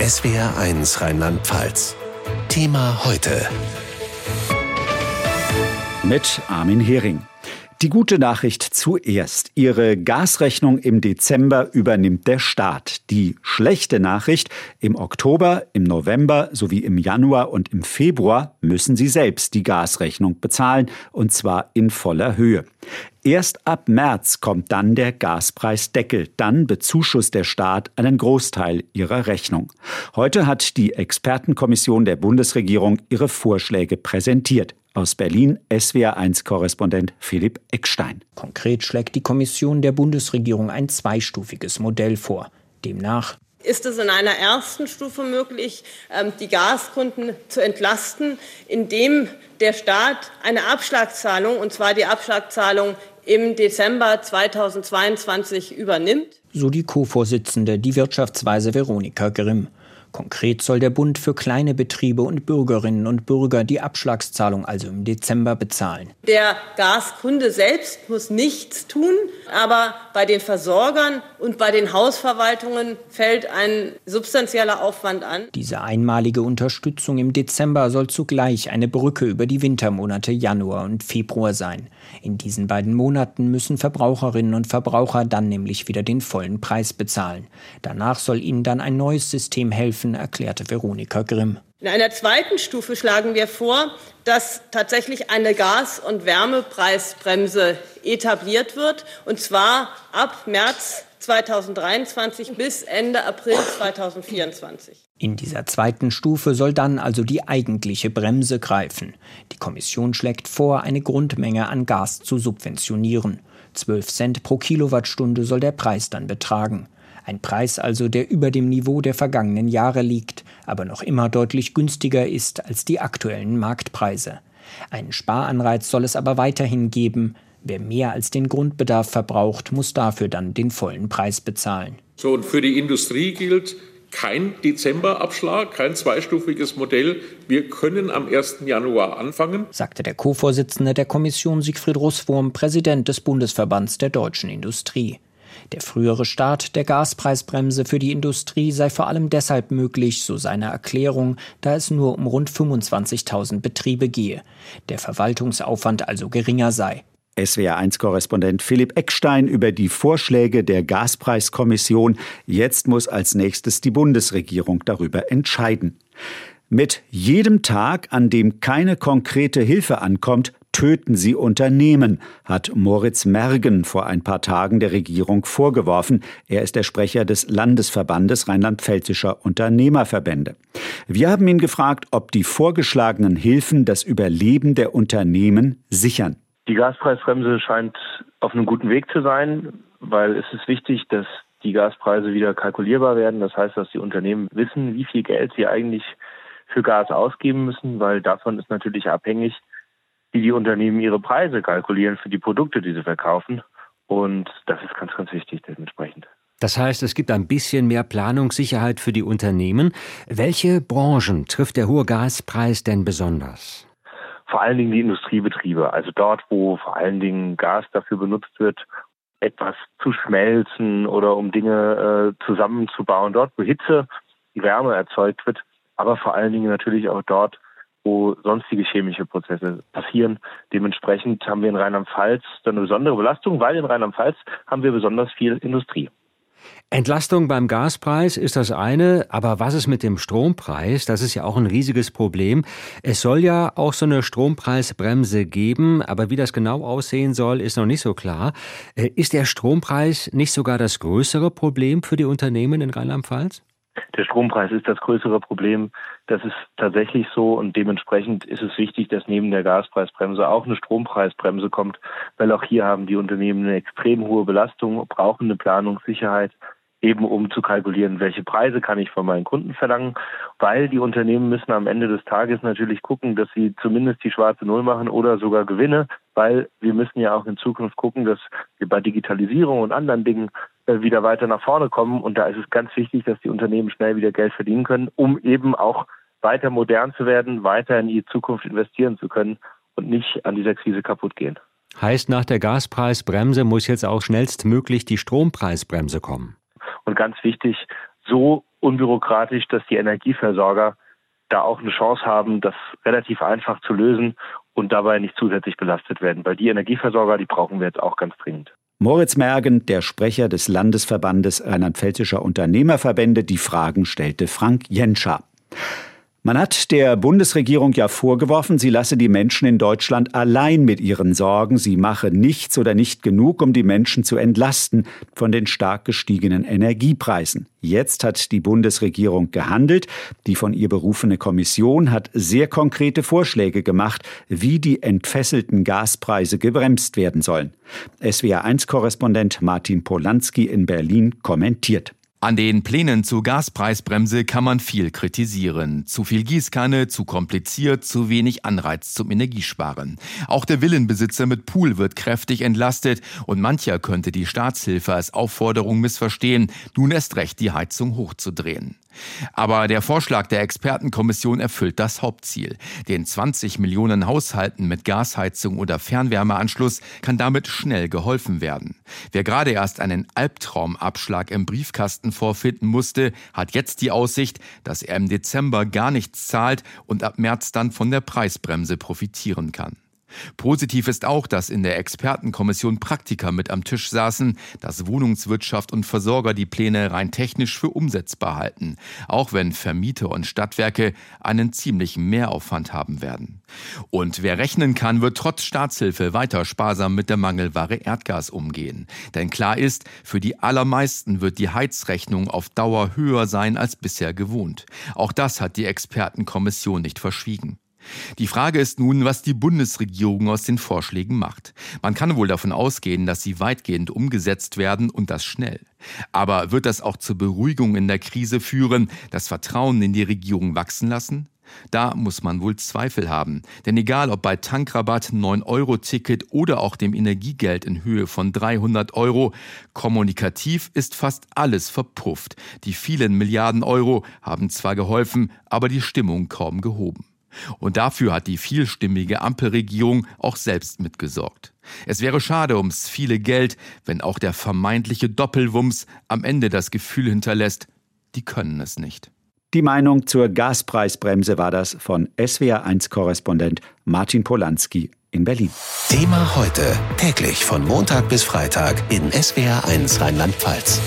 SWR1 Rheinland-Pfalz. Thema heute. Mit Armin Hering. Die gute Nachricht zuerst. Ihre Gasrechnung im Dezember übernimmt der Staat. Die schlechte Nachricht, im Oktober, im November sowie im Januar und im Februar müssen Sie selbst die Gasrechnung bezahlen, und zwar in voller Höhe. Erst ab März kommt dann der Gaspreisdeckel. Dann bezuschusst der Staat einen Großteil ihrer Rechnung. Heute hat die Expertenkommission der Bundesregierung ihre Vorschläge präsentiert. Aus Berlin SWR1-Korrespondent Philipp Eckstein. Konkret schlägt die Kommission der Bundesregierung ein zweistufiges Modell vor. Demnach ist es in einer ersten Stufe möglich, ähm, die Gaskunden zu entlasten, indem der Staat eine Abschlagszahlung, und zwar die Abschlagszahlung im Dezember 2022 übernimmt. So die Co-Vorsitzende, die Wirtschaftsweise Veronika Grimm. Konkret soll der Bund für kleine Betriebe und Bürgerinnen und Bürger die Abschlagszahlung also im Dezember bezahlen. Der Gaskunde selbst muss nichts tun, aber bei den Versorgern und bei den Hausverwaltungen fällt ein substanzieller Aufwand an. Diese einmalige Unterstützung im Dezember soll zugleich eine Brücke über die Wintermonate Januar und Februar sein. In diesen beiden Monaten müssen Verbraucherinnen und Verbraucher dann nämlich wieder den vollen Preis bezahlen. Danach soll ihnen dann ein neues System helfen, helfen, erklärte Veronika Grimm. In einer zweiten Stufe schlagen wir vor, dass tatsächlich eine Gas- und Wärmepreisbremse etabliert wird, und zwar ab März 2023 bis Ende April 2024. In dieser zweiten Stufe soll dann also die eigentliche Bremse greifen. Die Kommission schlägt vor, eine Grundmenge an Gas zu subventionieren. 12 Cent pro Kilowattstunde soll der Preis dann betragen. Ein Preis also, der über dem Niveau der vergangenen Jahre liegt, aber noch immer deutlich günstiger ist als die aktuellen Marktpreise. Einen Sparanreiz soll es aber weiterhin geben. Wer mehr als den Grundbedarf verbraucht, muss dafür dann den vollen Preis bezahlen. So, und für die Industrie gilt kein Dezemberabschlag, kein zweistufiges Modell. Wir können am 1. Januar anfangen, sagte der Co-Vorsitzende der Kommission Siegfried Russwurm, Präsident des Bundesverbands der deutschen Industrie. Der frühere Start der Gaspreisbremse für die Industrie sei vor allem deshalb möglich, so seine Erklärung, da es nur um rund 25.000 Betriebe gehe, der Verwaltungsaufwand also geringer sei. SWR1-Korrespondent Philipp Eckstein über die Vorschläge der Gaspreiskommission. Jetzt muss als nächstes die Bundesregierung darüber entscheiden. Mit jedem Tag, an dem keine konkrete Hilfe ankommt, töten sie Unternehmen, hat Moritz Mergen vor ein paar Tagen der Regierung vorgeworfen. Er ist der Sprecher des Landesverbandes rheinland-pfälzischer Unternehmerverbände. Wir haben ihn gefragt, ob die vorgeschlagenen Hilfen das Überleben der Unternehmen sichern. Die Gaspreisbremse scheint auf einem guten Weg zu sein, weil es ist wichtig, dass die Gaspreise wieder kalkulierbar werden. Das heißt, dass die Unternehmen wissen, wie viel Geld sie eigentlich für Gas ausgeben müssen, weil davon ist natürlich abhängig, wie die Unternehmen ihre Preise kalkulieren für die Produkte, die sie verkaufen. Und das ist ganz, ganz wichtig dementsprechend. Das heißt, es gibt ein bisschen mehr Planungssicherheit für die Unternehmen. Welche Branchen trifft der hohe Gaspreis denn besonders? Vor allen Dingen die Industriebetriebe, also dort, wo vor allen Dingen Gas dafür benutzt wird, etwas zu schmelzen oder um Dinge äh, zusammenzubauen, dort, wo Hitze, Wärme erzeugt wird, aber vor allen Dingen natürlich auch dort, wo sonstige chemische Prozesse passieren. Dementsprechend haben wir in Rheinland-Pfalz eine besondere Belastung, weil in Rheinland-Pfalz haben wir besonders viel Industrie. Entlastung beim Gaspreis ist das eine, aber was ist mit dem Strompreis? Das ist ja auch ein riesiges Problem. Es soll ja auch so eine Strompreisbremse geben, aber wie das genau aussehen soll, ist noch nicht so klar. Äh, ist der Strompreis nicht sogar das größere Problem für die Unternehmen in Rheinland-Pfalz? Der Strompreis ist das größere Problem. Das ist tatsächlich so und dementsprechend ist es wichtig, dass neben der Gaspreisbremse auch eine Strompreisbremse kommt, weil auch hier haben die Unternehmen eine extrem hohe Belastung, brauchen eine Planungssicherheit, eben um zu kalkulieren, welche Preise kann ich von meinen Kunden verlangen, weil die Unternehmen müssen am Ende des Tages natürlich gucken, dass sie zumindest die schwarze Null machen oder sogar Gewinne, weil wir müssen ja auch in Zukunft gucken, dass wir bei Digitalisierung und anderen Dingen äh, wieder weiter nach vorne kommen. Und da ist es ganz wichtig, dass die Unternehmen schnell wieder Geld verdienen können, um eben auch weiter modern zu werden, weiter in die Zukunft investieren zu können und nicht an dieser Krise kaputt gehen. Heißt, nach der Gaspreisbremse muss jetzt auch schnellstmöglich die Strompreisbremse kommen. Und ganz wichtig so unbürokratisch, dass die Energieversorger da auch eine Chance haben, das relativ einfach zu lösen und dabei nicht zusätzlich belastet werden. Weil die Energieversorger, die brauchen wir jetzt auch ganz dringend. Moritz Mergen, der Sprecher des Landesverbandes Rheinland-Pfälzischer Unternehmerverbände, die Fragen stellte Frank Jenscher. Man hat der Bundesregierung ja vorgeworfen, sie lasse die Menschen in Deutschland allein mit ihren Sorgen. Sie mache nichts oder nicht genug, um die Menschen zu entlasten von den stark gestiegenen Energiepreisen. Jetzt hat die Bundesregierung gehandelt. Die von ihr berufene Kommission hat sehr konkrete Vorschläge gemacht, wie die entfesselten Gaspreise gebremst werden sollen. SWR1-Korrespondent Martin Polanski in Berlin kommentiert. An den Plänen zur Gaspreisbremse kann man viel kritisieren. Zu viel Gießkanne, zu kompliziert, zu wenig Anreiz zum Energiesparen. Auch der Villenbesitzer mit Pool wird kräftig entlastet und mancher könnte die Staatshilfe als Aufforderung missverstehen, nun erst recht die Heizung hochzudrehen. Aber der Vorschlag der Expertenkommission erfüllt das Hauptziel. Den 20 Millionen Haushalten mit Gasheizung oder Fernwärmeanschluss kann damit schnell geholfen werden. Wer gerade erst einen Albtraumabschlag im Briefkasten vorfinden musste, hat jetzt die Aussicht, dass er im Dezember gar nichts zahlt und ab März dann von der Preisbremse profitieren kann. Positiv ist auch, dass in der Expertenkommission Praktiker mit am Tisch saßen, dass Wohnungswirtschaft und Versorger die Pläne rein technisch für umsetzbar halten, auch wenn Vermieter und Stadtwerke einen ziemlichen Mehraufwand haben werden. Und wer rechnen kann, wird trotz Staatshilfe weiter sparsam mit der Mangelware Erdgas umgehen. Denn klar ist, für die allermeisten wird die Heizrechnung auf Dauer höher sein als bisher gewohnt. Auch das hat die Expertenkommission nicht verschwiegen. Die Frage ist nun, was die Bundesregierung aus den Vorschlägen macht. Man kann wohl davon ausgehen, dass sie weitgehend umgesetzt werden und das schnell. Aber wird das auch zur Beruhigung in der Krise führen, das Vertrauen in die Regierung wachsen lassen? Da muss man wohl Zweifel haben. Denn egal ob bei Tankrabatt, 9-Euro-Ticket oder auch dem Energiegeld in Höhe von 300 Euro, kommunikativ ist fast alles verpufft. Die vielen Milliarden Euro haben zwar geholfen, aber die Stimmung kaum gehoben. Und dafür hat die vielstimmige Ampelregierung auch selbst mitgesorgt. Es wäre schade ums viele Geld, wenn auch der vermeintliche Doppelwumms am Ende das Gefühl hinterlässt, die können es nicht. Die Meinung zur Gaspreisbremse war das von SWR1-Korrespondent Martin Polanski in Berlin. Thema heute, täglich von Montag bis Freitag in SWR1 Rheinland-Pfalz.